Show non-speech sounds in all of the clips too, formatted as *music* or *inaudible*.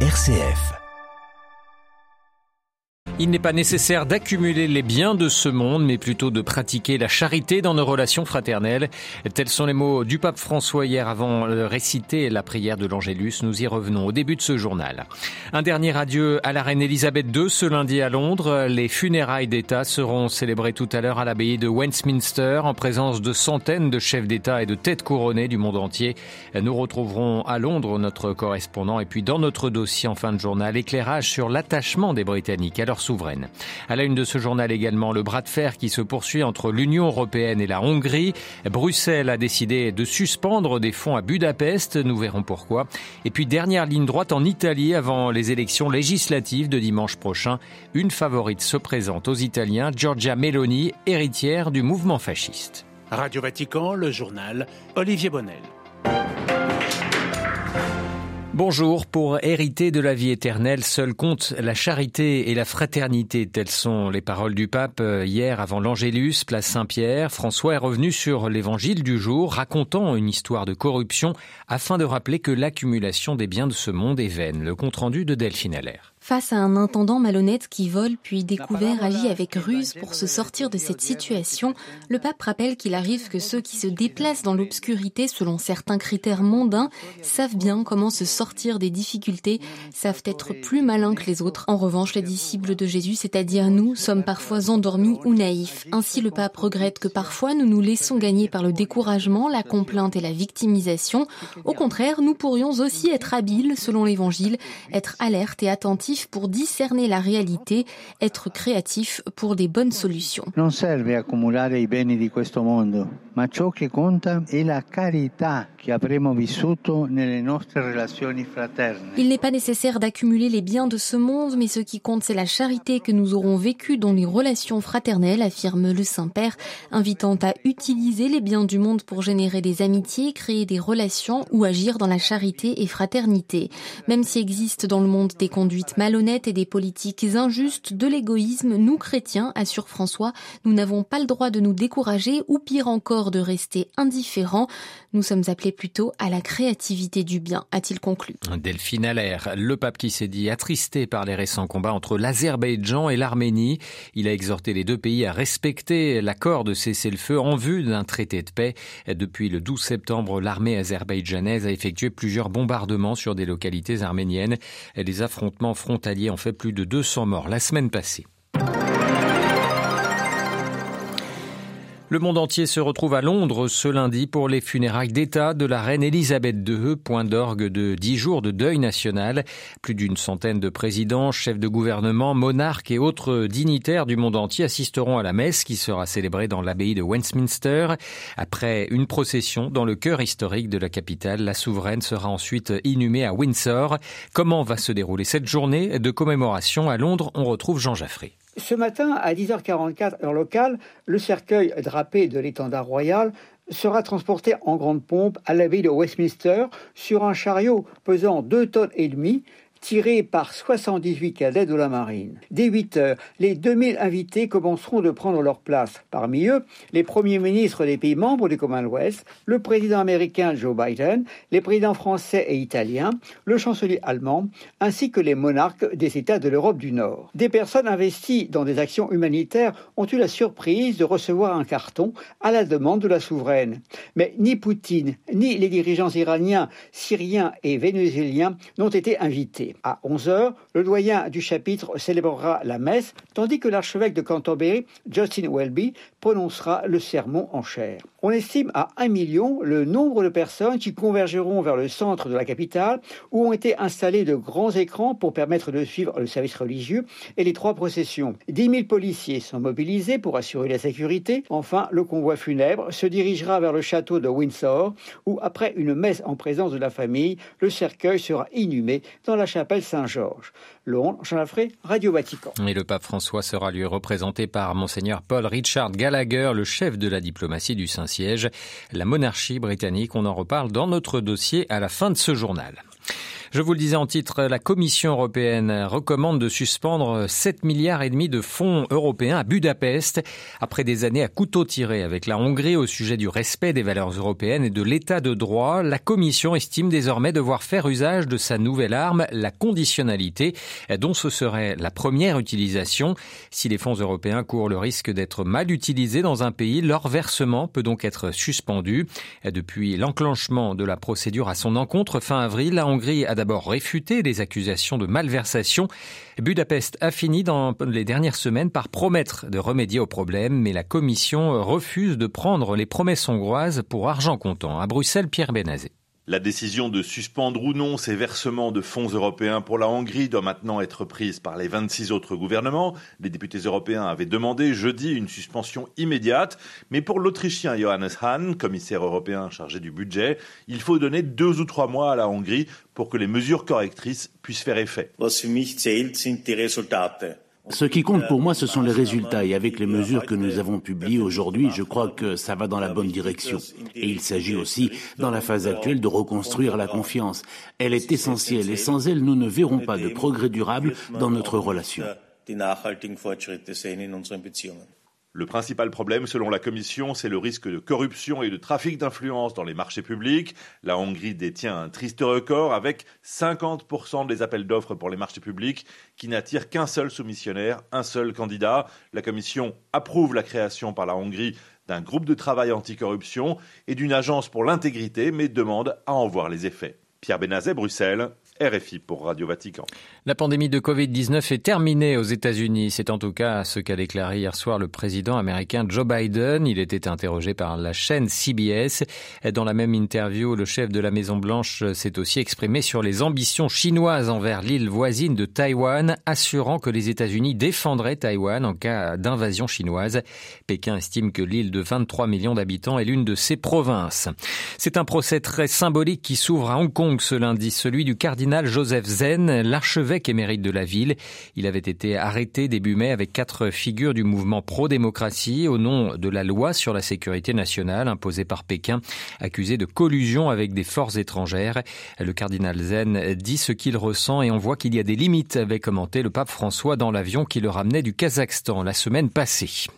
RCF. Il n'est pas nécessaire d'accumuler les biens de ce monde, mais plutôt de pratiquer la charité dans nos relations fraternelles. Tels sont les mots du pape François hier avant de réciter la prière de l'Angélus. Nous y revenons au début de ce journal. Un dernier adieu à la reine Elisabeth II ce lundi à Londres. Les funérailles d'État seront célébrées tout à l'heure à l'abbaye de Westminster en présence de centaines de chefs d'État et de têtes couronnées du monde entier. Nous retrouverons à Londres notre correspondant et puis dans notre dossier en fin de journal, éclairage sur l'attachement des Britanniques leur souveraine. À la une de ce journal également, le bras de fer qui se poursuit entre l'Union européenne et la Hongrie. Bruxelles a décidé de suspendre des fonds à Budapest, nous verrons pourquoi. Et puis dernière ligne droite en Italie avant les élections législatives de dimanche prochain. Une favorite se présente aux Italiens, Giorgia Meloni, héritière du mouvement fasciste. Radio Vatican, le journal Olivier Bonnel. Bonjour. Pour hériter de la vie éternelle, seul compte la charité et la fraternité. Telles sont les paroles du pape hier avant l'Angélus, place Saint-Pierre. François est revenu sur l'évangile du jour, racontant une histoire de corruption afin de rappeler que l'accumulation des biens de ce monde est vaine. Le compte rendu de Delphine Allaire. Face à un intendant malhonnête qui vole puis découvert agit avec ruse pour se sortir de cette situation, le pape rappelle qu'il arrive que ceux qui se déplacent dans l'obscurité selon certains critères mondains savent bien comment se sortir des difficultés, savent être plus malins que les autres. En revanche, les disciples de Jésus, c'est-à-dire nous, sommes parfois endormis ou naïfs. Ainsi, le pape regrette que parfois nous nous laissons gagner par le découragement, la complainte et la victimisation. Au contraire, nous pourrions aussi être habiles, selon l'évangile, être alertes et attentifs pour discerner la réalité, être créatif pour des bonnes solutions. Non serve accumulare i beni di questo mondo, ma ciò che conta è la carità che avremo vissuto nelle nostre relazioni fraterne. Il n'est pas nécessaire d'accumuler les biens de ce monde, mais ce qui compte, c'est la charité que nous aurons vécue dans les relations fraternelles, affirme le Saint-Père, invitant à utiliser les biens du monde pour générer des amitiés, créer des relations ou agir dans la charité et fraternité. Même s'il existe dans le monde des conduites malhonnêtes et des politiques injustes, de l'égoïsme, nous chrétiens, assure François, nous n'avons pas le droit de nous décourager ou pire encore de rester indifférents. Nous sommes appelés plutôt à la créativité du bien, a-t-il conclu. Delphine Allaire, le pape qui s'est dit attristé par les récents combats entre l'Azerbaïdjan et l'Arménie. Il a exhorté les deux pays à respecter l'accord de cessez-le-feu en vue d'un traité de paix. Depuis le 12 septembre, l'armée azerbaïdjanaise a effectué plusieurs bombardements sur des localités arméniennes. Les affrontements frontaliers ont fait plus de 200 morts la semaine passée. Le monde entier se retrouve à Londres ce lundi pour les funérailles d'État de la reine Elisabeth II, point d'orgue de dix jours de deuil national. Plus d'une centaine de présidents, chefs de gouvernement, monarques et autres dignitaires du monde entier assisteront à la messe qui sera célébrée dans l'abbaye de Westminster. Après une procession dans le cœur historique de la capitale, la souveraine sera ensuite inhumée à Windsor. Comment va se dérouler cette journée de commémoration à Londres? On retrouve Jean Jaffré. Ce matin, à 10h44 heure locale, le cercueil drapé de l'étendard royal sera transporté en grande pompe à l'abbaye de Westminster sur un chariot pesant 2 tonnes et demie tiré par 78 cadets de la marine. Dès 8 heures, les 2000 invités commenceront de prendre leur place. Parmi eux, les premiers ministres des pays membres du Commonwealth, le président américain Joe Biden, les présidents français et italiens, le chancelier allemand, ainsi que les monarques des États de l'Europe du Nord. Des personnes investies dans des actions humanitaires ont eu la surprise de recevoir un carton à la demande de la souveraine. Mais ni Poutine, ni les dirigeants iraniens, syriens et vénézuéliens n'ont été invités. À 11h, le doyen du chapitre célébrera la messe, tandis que l'archevêque de Canterbury, Justin Welby, prononcera le sermon en chair. On estime à 1 million le nombre de personnes qui convergeront vers le centre de la capitale, où ont été installés de grands écrans pour permettre de suivre le service religieux et les trois processions. 10 000 policiers sont mobilisés pour assurer la sécurité. Enfin, le convoi funèbre se dirigera vers le château de Windsor, où, après une messe en présence de la famille, le cercueil sera inhumé dans la chapelle Saint-Georges. Londres, Jean Lafray, Radio Vatican. Et le pape François sera lui représenté par Monseigneur Paul Richard Gallagher, le chef de la diplomatie du Saint-Siège. La monarchie britannique, on en reparle dans notre dossier à la fin de ce journal. Je vous le disais en titre, la Commission européenne recommande de suspendre 7 milliards et demi de fonds européens à Budapest après des années à couteau tiré avec la Hongrie au sujet du respect des valeurs européennes et de l'état de droit. La Commission estime désormais devoir faire usage de sa nouvelle arme, la conditionnalité, dont ce serait la première utilisation. Si les fonds européens courent le risque d'être mal utilisés dans un pays, leur versement peut donc être suspendu. Depuis l'enclenchement de la procédure à son encontre fin avril, la Hongrie a d'abord réfuté les accusations de malversation. Budapest a fini dans les dernières semaines par promettre de remédier au problème, mais la Commission refuse de prendre les promesses hongroises pour argent comptant. À Bruxelles, Pierre Benazé. La décision de suspendre ou non ces versements de fonds européens pour la Hongrie doit maintenant être prise par les 26 autres gouvernements. Les députés européens avaient demandé jeudi une suspension immédiate, mais pour l'Autrichien Johannes Hahn, commissaire européen chargé du budget, il faut donner deux ou trois mois à la Hongrie pour que les mesures correctrices puissent faire effet. Ce qui compte pour moi, ce sont les résultats. Et avec les mesures que nous avons publiées aujourd'hui, je crois que ça va dans la bonne direction. Et il s'agit aussi, dans la phase actuelle, de reconstruire la confiance. Elle est essentielle et sans elle, nous ne verrons pas de progrès durable dans notre relation. Le principal problème, selon la Commission, c'est le risque de corruption et de trafic d'influence dans les marchés publics. La Hongrie détient un triste record avec 50% des appels d'offres pour les marchés publics qui n'attirent qu'un seul soumissionnaire, un seul candidat. La Commission approuve la création par la Hongrie d'un groupe de travail anticorruption et d'une agence pour l'intégrité, mais demande à en voir les effets. Pierre Benazet, Bruxelles, RFI pour Radio Vatican. La pandémie de Covid-19 est terminée aux États-Unis. C'est en tout cas ce qu'a déclaré hier soir le président américain Joe Biden. Il était interrogé par la chaîne CBS. Dans la même interview, le chef de la Maison-Blanche s'est aussi exprimé sur les ambitions chinoises envers l'île voisine de Taïwan, assurant que les États-Unis défendraient Taïwan en cas d'invasion chinoise. Pékin estime que l'île de 23 millions d'habitants est l'une de ses provinces. C'est un procès très symbolique qui s'ouvre à Hong Kong ce lundi, celui du cardinal Joseph Zen, l'archevêque émérite de la ville. Il avait été arrêté début mai avec quatre figures du mouvement pro-démocratie au nom de la loi sur la sécurité nationale imposée par Pékin, accusé de collusion avec des forces étrangères. Le cardinal Zen dit ce qu'il ressent et on voit qu'il y a des limites, avait commenté le pape François dans l'avion qui le ramenait du Kazakhstan la semaine passée.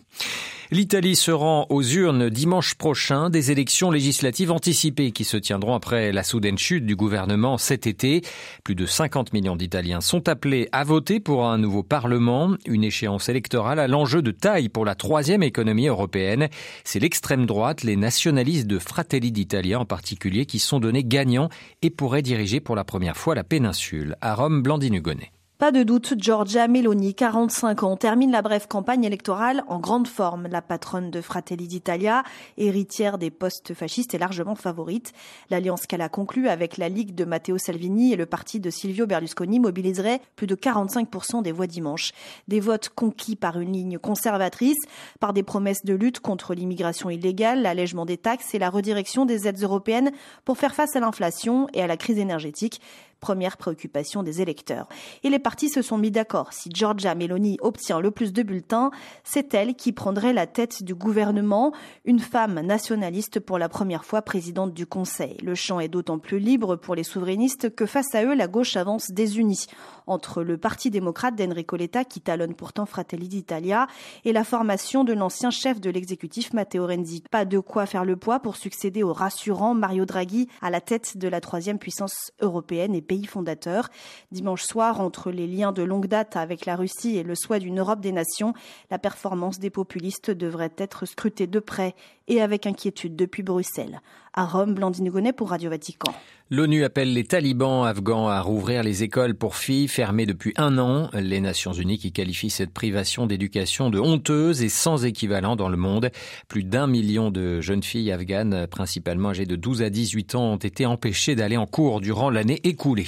L'Italie se rend aux urnes dimanche prochain des élections législatives anticipées qui se tiendront après la soudaine chute du gouvernement cet été. Plus de 50 millions d'Italiens sont appelés à voter pour un nouveau Parlement, une échéance électorale à l'enjeu de taille pour la troisième économie européenne. C'est l'extrême droite, les nationalistes de Fratelli d'Italia en particulier, qui sont donnés gagnants et pourraient diriger pour la première fois la péninsule. À Rome, Blandine Hugonnet. Pas de doute, Giorgia Meloni, 45 ans, termine la brève campagne électorale en grande forme. La patronne de Fratelli d'Italia, héritière des postes fascistes, est largement favorite. L'alliance qu'elle a conclue avec la Ligue de Matteo Salvini et le parti de Silvio Berlusconi mobiliserait plus de 45% des voix dimanche. Des votes conquis par une ligne conservatrice, par des promesses de lutte contre l'immigration illégale, l'allègement des taxes et la redirection des aides européennes pour faire face à l'inflation et à la crise énergétique première préoccupation des électeurs. Et les partis se sont mis d'accord. Si Giorgia Meloni obtient le plus de bulletins, c'est elle qui prendrait la tête du gouvernement, une femme nationaliste pour la première fois présidente du Conseil. Le champ est d'autant plus libre pour les souverainistes que face à eux, la gauche avance désunie entre le Parti démocrate d'Enrico Letta, qui talonne pourtant Fratelli d'Italia, et la formation de l'ancien chef de l'exécutif Matteo Renzi. Pas de quoi faire le poids pour succéder au rassurant Mario Draghi à la tête de la troisième puissance européenne pays fondateur. Dimanche soir, entre les liens de longue date avec la Russie et le souhait d'une Europe des nations, la performance des populistes devrait être scrutée de près et avec inquiétude depuis Bruxelles. À Rome, Blandine Gonnet pour Radio Vatican. L'ONU appelle les talibans afghans à rouvrir les écoles pour filles fermées depuis un an. Les Nations Unies qui qualifient cette privation d'éducation de honteuse et sans équivalent dans le monde. Plus d'un million de jeunes filles afghanes, principalement âgées de 12 à 18 ans, ont été empêchées d'aller en cours durant l'année écoulée.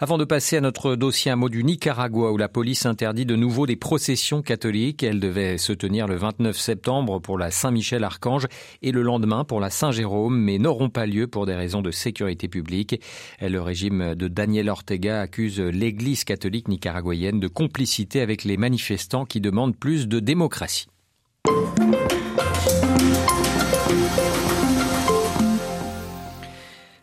Avant de passer à notre dossier, un mot du Nicaragua où la police interdit de nouveau des processions catholiques. Elles devaient se tenir le 29 septembre pour la Saint-Michel-Archange et le lendemain pour la Saint-Jérôme, mais n'auront pas lieu pour des raisons de sécurité publique le régime de Daniel Ortega accuse l'Église catholique nicaraguayenne de complicité avec les manifestants qui demandent plus de démocratie.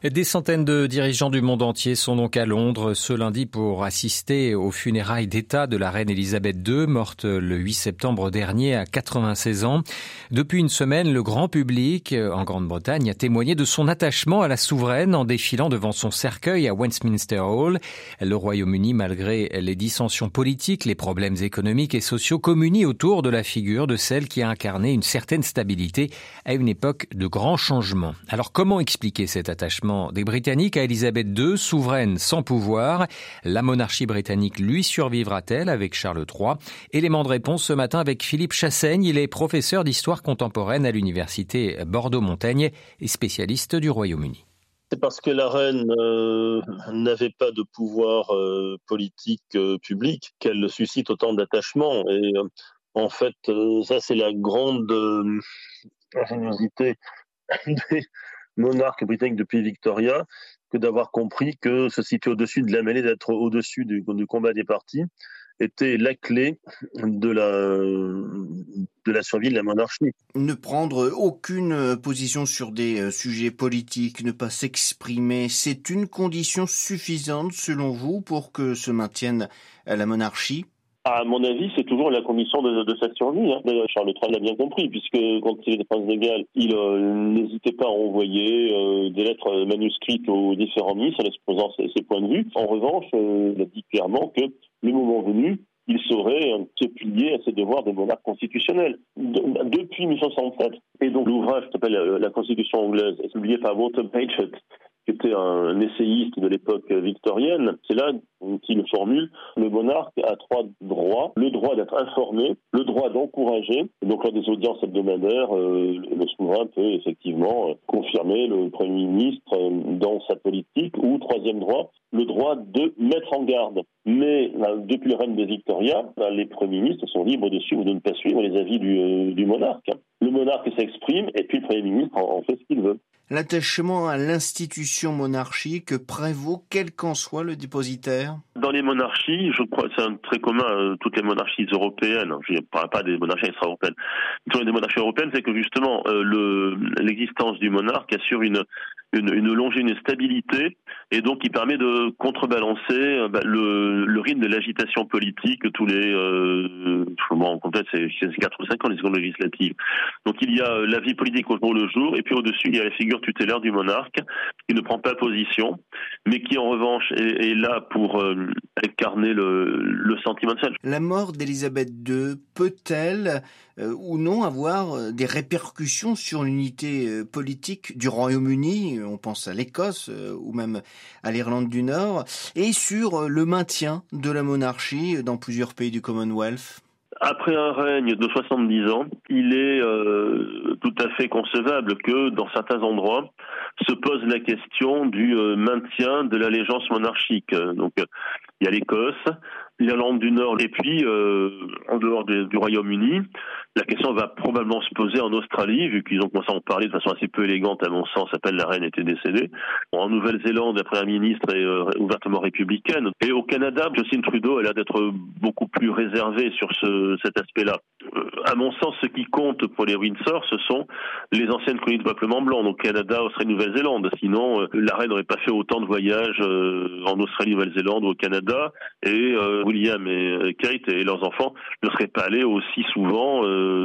Des centaines de dirigeants du monde entier sont donc à Londres ce lundi pour assister aux funérailles d'État de la reine Elisabeth II, morte le 8 septembre dernier à 96 ans. Depuis une semaine, le grand public en Grande-Bretagne a témoigné de son attachement à la souveraine en défilant devant son cercueil à Westminster Hall. Le Royaume-Uni, malgré les dissensions politiques, les problèmes économiques et sociaux, communie autour de la figure de celle qui a incarné une certaine stabilité à une époque de grands changements. Alors comment expliquer cet attachement des Britanniques à Elisabeth II, souveraine sans pouvoir. La monarchie britannique lui survivra-t-elle avec Charles III Élément de réponse ce matin avec Philippe Chassaigne. Il est professeur d'histoire contemporaine à l'université Bordeaux-Montaigne et spécialiste du Royaume-Uni. C'est parce que la reine euh, n'avait pas de pouvoir euh, politique euh, public qu'elle suscite autant d'attachement. Et en fait, ça c'est la grande ingéniosité *laughs* des, monarque britannique depuis Victoria que d'avoir compris que se situer au-dessus de la mêlée, d'être au-dessus du, combat des partis, était la clé de la, de la survie de la monarchie. Ne prendre aucune position sur des euh, sujets politiques, ne pas s'exprimer, c'est une condition suffisante selon vous pour que se maintienne la monarchie? À mon avis, c'est toujours la condition de, de sa survie. Hein. D'ailleurs, Charles III l'a bien compris, puisque quand il était prince de il euh, n'hésitait pas à envoyer euh, des lettres manuscrites aux différents ministres en exposant ses, points de vue. En revanche, euh, il a dit clairement que le moment venu, il saurait se plier à ses devoirs de monarque constitutionnel. depuis 1967, et donc l'ouvrage qui s'appelle La Constitution anglaise, publié par Walter Bagehot, qui était un essayiste de l'époque victorienne, c'est là qu'il formule le monarque a trois droits le droit d'être informé, le droit d'encourager. Donc, lors des audiences hebdomadaires, euh, le souverain peut effectivement euh, confirmer le premier ministre euh, dans sa politique. Ou troisième droit, le droit de mettre en garde. Mais depuis le règne de Victoria, les premiers ministres sont libres de suivre ou de ne pas suivre les avis du, monarque. Le monarque s'exprime et puis le Premier ministre en fait ce qu'il veut. L'attachement à l'institution monarchique prévaut quel qu'en soit le dépositaire? Dans les monarchies, je crois que c'est très commun à toutes les monarchies européennes, je ne parle pas des monarchies extra-européennes, mais des monarchies européennes, c'est que justement euh, l'existence du monarque assure une, une, une longévité, une stabilité, et donc qui permet de contrebalancer euh, bah, le, rythme de l'agitation politique tous les, euh, en compte c'est 4 ou 5 ans les secondes législatives. Donc il y a euh, la vie politique au jour le jour, et puis au-dessus il y a la figure tutélaire du monarque qui ne prend pas position, mais qui en revanche est, là pour euh, incarner le, sentiment de La mort d'Elisabeth II peut-elle ou non avoir des répercussions sur l'unité politique du Royaume-Uni on pense à l'Écosse euh, ou même à l'Irlande du Nord, et sur euh, le maintien de la monarchie dans plusieurs pays du Commonwealth après un règne de 70 ans, il est euh, tout à fait concevable que dans certains endroits se pose la question du maintien de l'allégeance monarchique. Donc il y a l'Écosse, l'Irlande du Nord et puis en dehors du Royaume-Uni, la question va probablement se poser en Australie, vu qu'ils ont commencé à en parler de façon assez peu élégante, à mon sens, appelle la reine était décédée. En Nouvelle-Zélande, la première ministre est euh, ouvertement républicaine. Et au Canada, Justin Trudeau a l'air d'être beaucoup plus réservé sur ce, cet aspect-là. Euh, à mon sens, ce qui compte pour les Windsor, ce sont les anciennes colonies de peuplement blanc, donc Canada, Australie, Nouvelle-Zélande. Sinon, euh, la reine n'aurait pas fait autant de voyages en Australie, Nouvelle-Zélande ou au Canada. Et William et Kate et leurs enfants ne seraient pas allés aussi souvent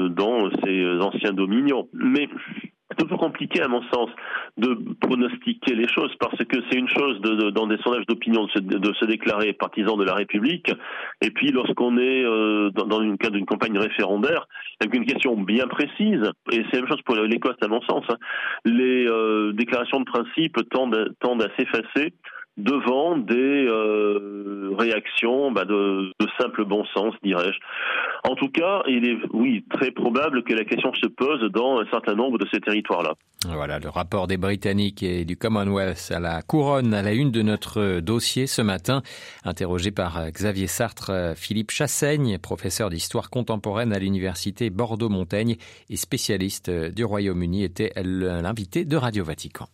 dans ces anciens dominions. Mais c'est toujours compliqué, à mon sens, de pronostiquer les choses, parce que c'est une chose de, dans des sondages d'opinion de, se, déclarer partisan de la République, et puis lorsqu'on est euh, dans, une cadre d'une campagne référendaire, avec une question bien précise, et c'est la même chose pour l'Écosse, à mon sens, hein, les euh, déclarations de principe tendent, tendent à s'effacer devant des euh, réactions bah, de, de, simple bon sens, dirais-je. En tout cas, il est, oui, très probable que la question se pose dans un certain nombre de ces territoires-là. Voilà, le rapport des Britanniques et du Commonwealth à la couronne à la une de notre dossier ce matin, interrogé par Xavier Sartre, Philippe Chassaigne, professeur d'histoire contemporaine à l'université Bordeaux-Montaigne et spécialiste du Royaume-Uni, était l'invité de Radio Vatican.